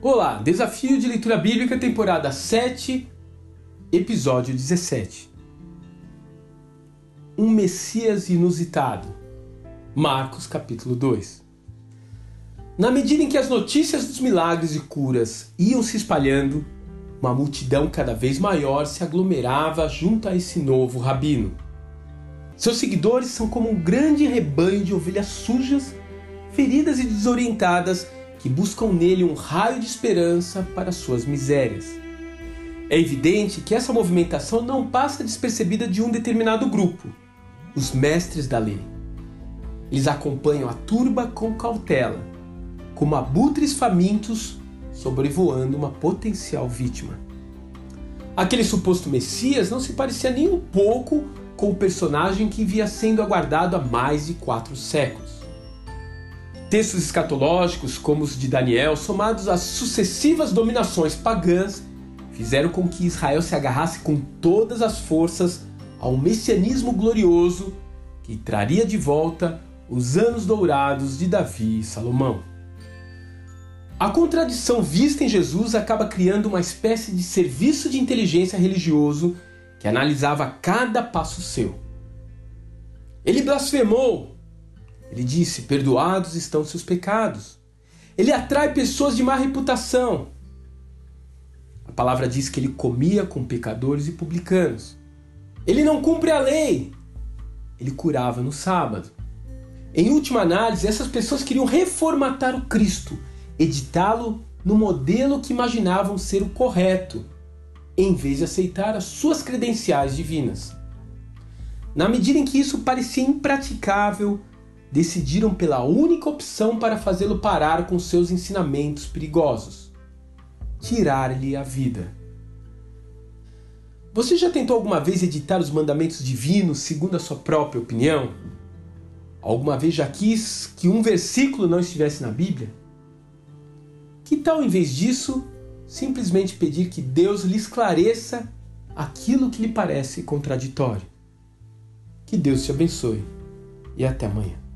Olá, Desafio de Leitura Bíblica, temporada 7, episódio 17. Um Messias inusitado. Marcos capítulo 2. Na medida em que as notícias dos milagres e curas iam se espalhando, uma multidão cada vez maior se aglomerava junto a esse novo rabino. Seus seguidores são como um grande rebanho de ovelhas sujas, feridas e desorientadas que buscam nele um raio de esperança para suas misérias. É evidente que essa movimentação não passa despercebida de um determinado grupo, os mestres da lei. Eles acompanham a turba com cautela, como abutres famintos sobrevoando uma potencial vítima. Aquele suposto Messias não se parecia nem um pouco com o personagem que via sendo aguardado há mais de quatro séculos. Textos escatológicos, como os de Daniel, somados às sucessivas dominações pagãs, fizeram com que Israel se agarrasse com todas as forças ao messianismo glorioso que traria de volta os anos dourados de Davi e Salomão. A contradição vista em Jesus acaba criando uma espécie de serviço de inteligência religioso que analisava cada passo seu. Ele blasfemou, ele disse: Perdoados estão seus pecados. Ele atrai pessoas de má reputação. A palavra diz que ele comia com pecadores e publicanos. Ele não cumpre a lei. Ele curava no sábado. Em última análise, essas pessoas queriam reformatar o Cristo, editá-lo no modelo que imaginavam ser o correto, em vez de aceitar as suas credenciais divinas. Na medida em que isso parecia impraticável, decidiram pela única opção para fazê-lo parar com seus ensinamentos perigosos: tirar-lhe a vida. Você já tentou alguma vez editar os mandamentos divinos segundo a sua própria opinião? Alguma vez já quis que um versículo não estivesse na Bíblia? Que tal, em vez disso, simplesmente pedir que Deus lhe esclareça aquilo que lhe parece contraditório? Que Deus te abençoe e até amanhã.